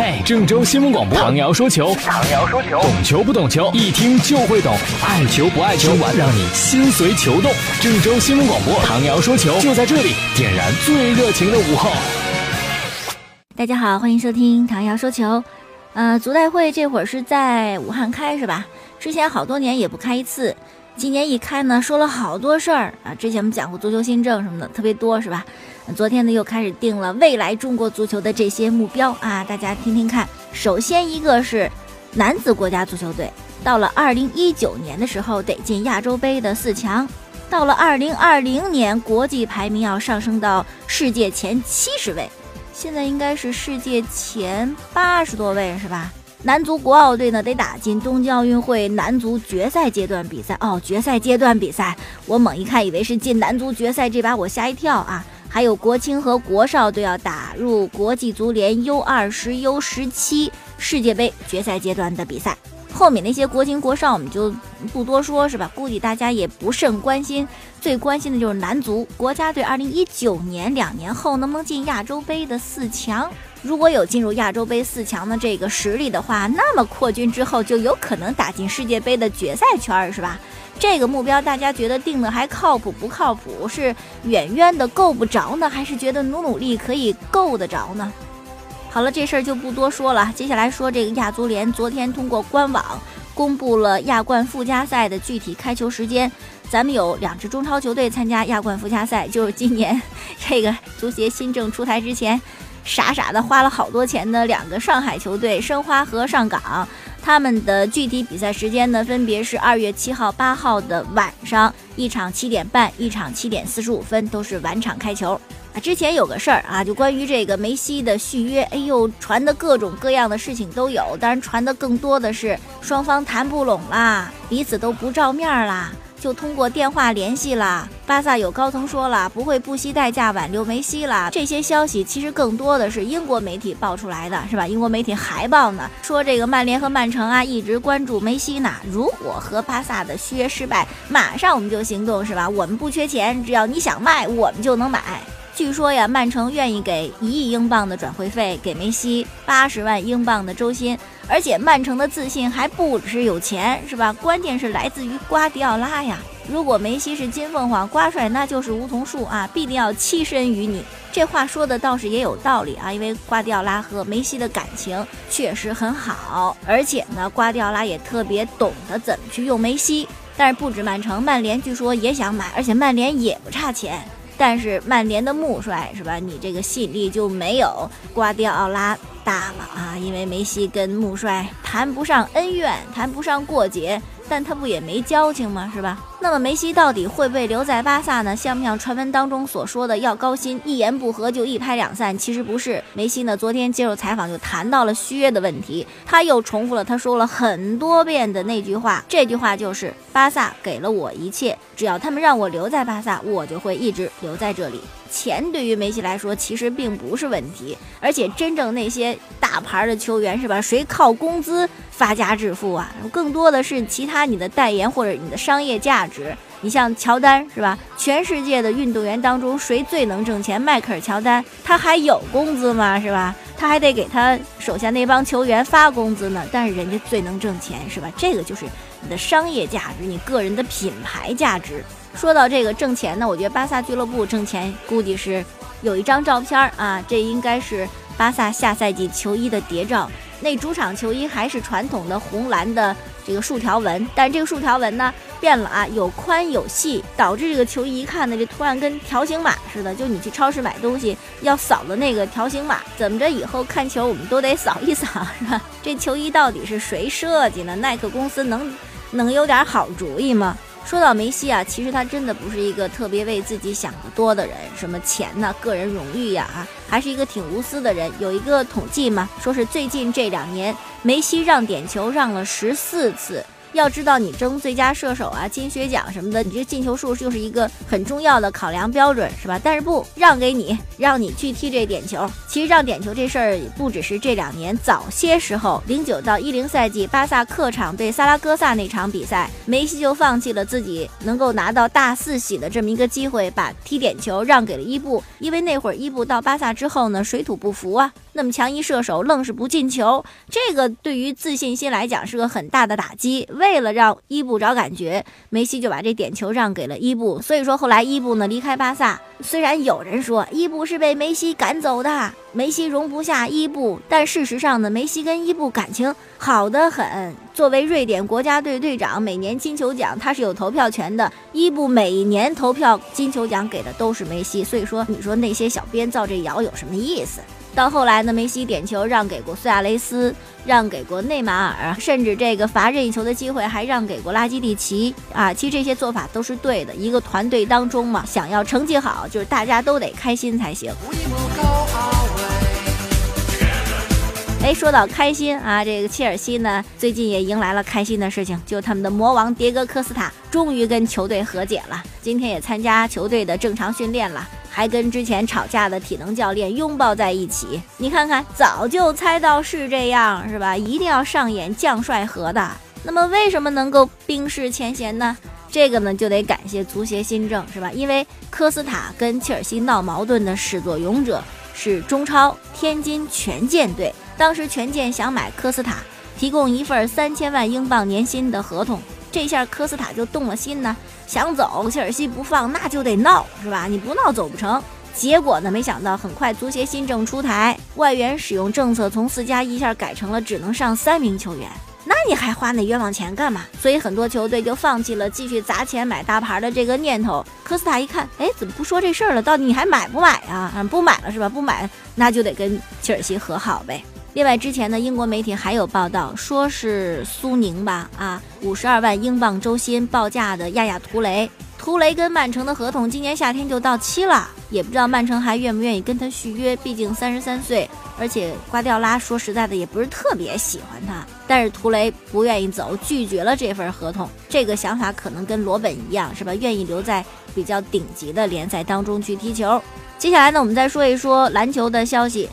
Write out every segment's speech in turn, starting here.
嘿，郑州新闻广播，唐瑶说球，唐瑶说球，懂球不懂球，一听就会懂，爱球不爱球，让你心随球动。郑州新闻广播，唐瑶说球，就在这里，点燃最热情的午后。大家好，欢迎收听唐瑶说球。呃，足代会这会儿是在武汉开是吧？之前好多年也不开一次。今年一开呢，说了好多事儿啊！之前我们讲过足球新政什么的，特别多是吧？昨天呢又开始定了未来中国足球的这些目标啊，大家听听看。首先一个是男子国家足球队，到了二零一九年的时候得进亚洲杯的四强，到了二零二零年国际排名要上升到世界前七十位，现在应该是世界前八十多位是吧？男足国奥队呢，得打进东京奥运会男足决赛阶段比赛哦。决赛阶段比赛，我猛一看以为是进男足决赛，这把我吓一跳啊！还有国青和国少都要打入国际足联 U 二十、U 十七世界杯决赛阶段的比赛。后面那些国青国少我们就不多说，是吧？估计大家也不甚关心。最关心的就是男足国家队，二零一九年两年后能不能进亚洲杯的四强？如果有进入亚洲杯四强的这个实力的话，那么扩军之后就有可能打进世界杯的决赛圈，是吧？这个目标大家觉得定的还靠谱不靠谱？是远远的够不着呢，还是觉得努努力可以够得着呢？好了，这事儿就不多说了。接下来说这个亚足联，昨天通过官网公布了亚冠附加赛的具体开球时间。咱们有两支中超球队参加亚冠附加赛，就是今年这个足协新政出台之前。傻傻的花了好多钱的两个上海球队申花和上港，他们的具体比赛时间呢，分别是二月七号、八号的晚上，一场七点半，一场七点四十五分，都是晚场开球。之前有个事儿啊，就关于这个梅西的续约，哎呦，传的各种各样的事情都有，当然传的更多的是双方谈不拢啦，彼此都不照面啦。就通过电话联系啦，巴萨有高层说了不会不惜代价挽留梅西了。这些消息其实更多的是英国媒体爆出来的，是吧？英国媒体还报呢，说这个曼联和曼城啊一直关注梅西呢。如果和巴萨的续约失败，马上我们就行动，是吧？我们不缺钱，只要你想卖，我们就能买。据说呀，曼城愿意给一亿英镑的转会费，给梅西八十万英镑的周薪，而且曼城的自信还不只是有钱，是吧？关键是来自于瓜迪奥拉呀。如果梅西是金凤凰，瓜帅那就是梧桐树啊，必定要栖身于你。这话说的倒是也有道理啊，因为瓜迪奥拉和梅西的感情确实很好，而且呢，瓜迪奥拉也特别懂得怎么去用梅西。但是不止曼城，曼联据说也想买，而且曼联也不差钱。但是曼联的穆帅是吧？你这个吸引力就没有瓜迪奥拉大了啊！因为梅西跟穆帅谈不上恩怨，谈不上过节。但他不也没交情吗？是吧？那么梅西到底会不会留在巴萨呢？像不像传闻当中所说的要高薪，一言不合就一拍两散？其实不是。梅西呢，昨天接受采访就谈到了续约的问题，他又重复了他说了很多遍的那句话，这句话就是巴萨给了我一切，只要他们让我留在巴萨，我就会一直留在这里。钱对于梅西来说其实并不是问题，而且真正那些大牌的球员是吧？谁靠工资发家致富啊？更多的是其他你的代言或者你的商业价值。值你像乔丹是吧？全世界的运动员当中谁最能挣钱？迈克尔乔丹，他还有工资吗？是吧？他还得给他手下那帮球员发工资呢。但是人家最能挣钱是吧？这个就是你的商业价值，你个人的品牌价值。说到这个挣钱呢，我觉得巴萨俱乐部挣钱估计是有一张照片啊，这应该是巴萨下赛季球衣的谍照。那主场球衣还是传统的红蓝的这个竖条纹，但这个竖条纹呢变了啊，有宽有细，导致这个球衣一看呢，这图案跟条形码似的。就你去超市买东西要扫的那个条形码，怎么着以后看球我们都得扫一扫，是吧？这球衣到底是谁设计的？耐克公司能能有点好主意吗？说到梅西啊，其实他真的不是一个特别为自己想的多的人，什么钱呐、个人荣誉呀，啊，还是一个挺无私的人。有一个统计嘛，说是最近这两年梅西让点球让了十四次。要知道，你争最佳射手啊、金靴奖什么的，你这进球数就是一个很重要的考量标准，是吧？但是不让给你，让你去踢这点球。其实让点球这事儿不只是这两年，早些时候，零九到一零赛季，巴萨客场对萨拉戈萨那场比赛，梅西就放弃了自己能够拿到大四喜的这么一个机会，把踢点球让给了伊布，因为那会儿伊布到巴萨之后呢，水土不服啊。那么强一射手愣是不进球，这个对于自信心来讲是个很大的打击。为为了让伊布找感觉，梅西就把这点球让给了伊布。所以说后来伊布呢离开巴萨，虽然有人说伊布是被梅西赶走的，梅西容不下伊布，但事实上呢，梅西跟伊布感情好得很。作为瑞典国家队队长，每年金球奖他是有投票权的。伊布每年投票金球奖给的都是梅西，所以说你说那些小编造这谣有什么意思？到后来呢，梅西点球让给过苏亚雷斯，让给过内马尔，甚至这个罚任意球的机会还让给过拉基蒂奇啊。其实这些做法都是对的。一个团队当中嘛，想要成绩好，就是大家都得开心才行。哎，说到开心啊，这个切尔西呢，最近也迎来了开心的事情，就他们的魔王迭戈科斯塔终于跟球队和解了，今天也参加球队的正常训练了。还跟之前吵架的体能教练拥抱在一起，你看看，早就猜到是这样，是吧？一定要上演将帅和的。那么为什么能够冰释前嫌呢？这个呢，就得感谢足协新政，是吧？因为科斯塔跟切尔西闹矛盾的始作俑者是中超天津权健队，当时权健想买科斯塔，提供一份三千万英镑年薪的合同。这下科斯塔就动了心呢，想走，切尔西不放，那就得闹，是吧？你不闹走不成。结果呢，没想到很快足协新政出台，外援使用政策从四加一下改成了只能上三名球员，那你还花那冤枉钱干嘛？所以很多球队就放弃了继续砸钱买大牌的这个念头。科斯塔一看，哎，怎么不说这事儿了？到底你还买不买呀？啊，不买了是吧？不买，那就得跟切尔西和好呗。另外，之前呢，英国媒体还有报道，说是苏宁吧，啊，五十二万英镑周薪报价的亚亚图雷，图雷跟曼城的合同今年夏天就到期了，也不知道曼城还愿不愿意跟他续约，毕竟三十三岁，而且瓜迪奥拉说实在的也不是特别喜欢他，但是图雷不愿意走，拒绝了这份合同，这个想法可能跟罗本一样，是吧？愿意留在比较顶级的联赛当中去踢球。接下来呢，我们再说一说篮球的消息。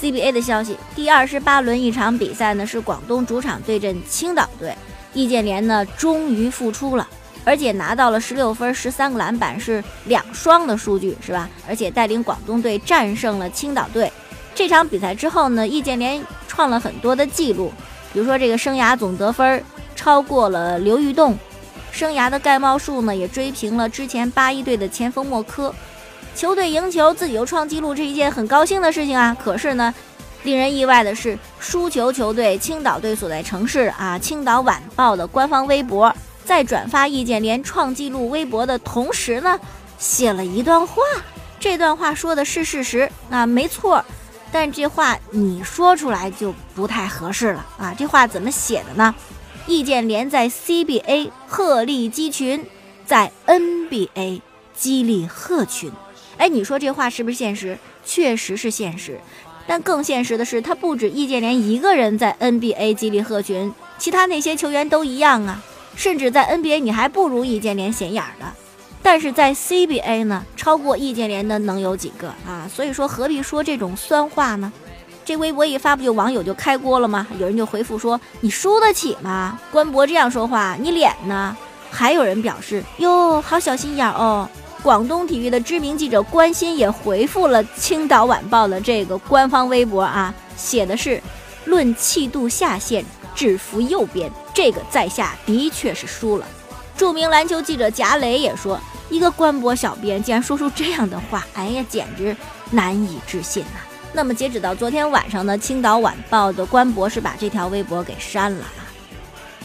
CBA 的消息，第二十八轮一场比赛呢，是广东主场对阵青岛队。易建联呢，终于复出了，而且拿到了十六分、十三个篮板，是两双的数据，是吧？而且带领广东队战胜了青岛队。这场比赛之后呢，易建联创了很多的记录，比如说这个生涯总得分超过了刘玉栋，生涯的盖帽数呢也追平了之前八一队的前锋莫科。球队赢球，自己又创纪录，这一件很高兴的事情啊。可是呢，令人意外的是，输球球队青岛队所在城市啊，《青岛晚报》的官方微博在转发易建联创纪录微博的同时呢，写了一段话。这段话说的是事实，那没错。但这话你说出来就不太合适了啊。这话怎么写的呢？易建联在 CBA 鹤立鸡群，在 NBA 激励鹤群。哎，你说这话是不是现实？确实是现实，但更现实的是，他不止易建联一个人在 NBA 激励鹤群，其他那些球员都一样啊。甚至在 NBA 你还不如易建联显眼儿的，但是在 CBA 呢，超过易建联的能有几个啊？所以说何必说这种酸话呢？这微博一发，不就网友就开锅了吗？有人就回复说：“你输得起吗？官博这样说话，你脸呢？”还有人表示：“哟，好小心眼儿哦。”广东体育的知名记者关心也回复了《青岛晚报》的这个官方微博啊，写的是“论气度下限，制服右边，这个在下的确是输了。”著名篮球记者贾磊也说：“一个官博小编竟然说出这样的话，哎呀，简直难以置信呐！”那么截止到昨天晚上呢，《青岛晚报》的官博是把这条微博给删了。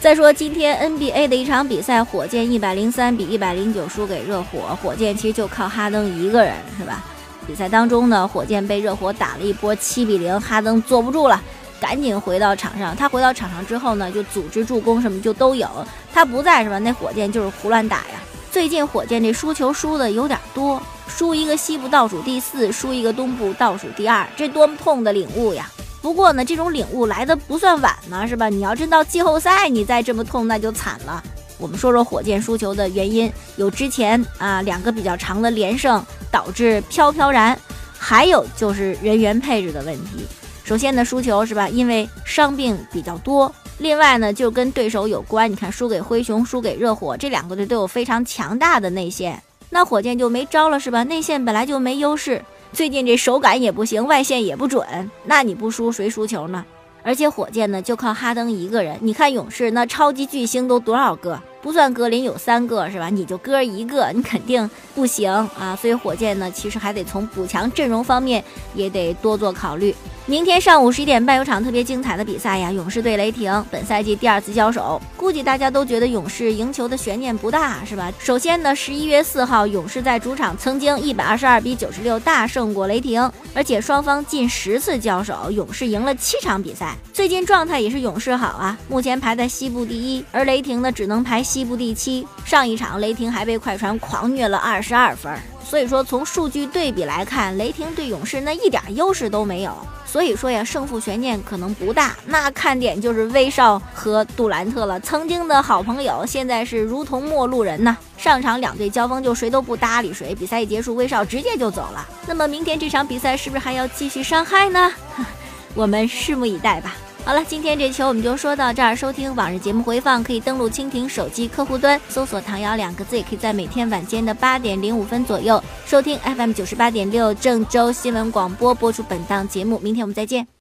再说今天 NBA 的一场比赛，火箭一百零三比一百零九输给热火。火箭其实就靠哈登一个人，是吧？比赛当中呢，火箭被热火打了一波七比零，哈登坐不住了，赶紧回到场上。他回到场上之后呢，就组织助攻什么就都有。他不在是吧？那火箭就是胡乱打呀。最近火箭这输球输的有点多，输一个西部倒数第四，输一个东部倒数第二，这多么痛的领悟呀！不过呢，这种领悟来的不算晚呢，是吧？你要真到季后赛你再这么痛，那就惨了。我们说说火箭输球的原因，有之前啊两个比较长的连胜导致飘飘然，还有就是人员配置的问题。首先呢，输球是吧？因为伤病比较多。另外呢，就跟对手有关。你看，输给灰熊，输给热火，这两个队都有非常强大的内线，那火箭就没招了是吧？内线本来就没优势，最近这手感也不行，外线也不准，那你不输谁输球呢？而且火箭呢就靠哈登一个人，你看勇士那超级巨星都多少个？不算格林有三个是吧？你就哥一个，你肯定不行啊！所以火箭呢，其实还得从补强阵容方面也得多做考虑。明天上午十一点半有场特别精彩的比赛呀，勇士对雷霆，本赛季第二次交手，估计大家都觉得勇士赢球的悬念不大，是吧？首先呢，十一月四号，勇士在主场曾经一百二十二比九十六大胜过雷霆，而且双方近十次交手，勇士赢了七场比赛。最近状态也是勇士好啊，目前排在西部第一，而雷霆呢只能排。西部第七，上一场雷霆还被快船狂虐了二十二分，所以说从数据对比来看，雷霆对勇士那一点优势都没有，所以说呀，胜负悬念可能不大。那看点就是威少和杜兰特了，曾经的好朋友，现在是如同陌路人呐。上场两队交锋就谁都不搭理谁，比赛一结束，威少直接就走了。那么明天这场比赛是不是还要继续伤害呢？我们拭目以待吧。好了，今天这球我们就说到这儿。收听往日节目回放，可以登录蜻蜓手机客户端，搜索“唐瑶”两个字，也可以在每天晚间的八点零五分左右收听 FM 九十八点六郑州新闻广播播出本档节目。明天我们再见。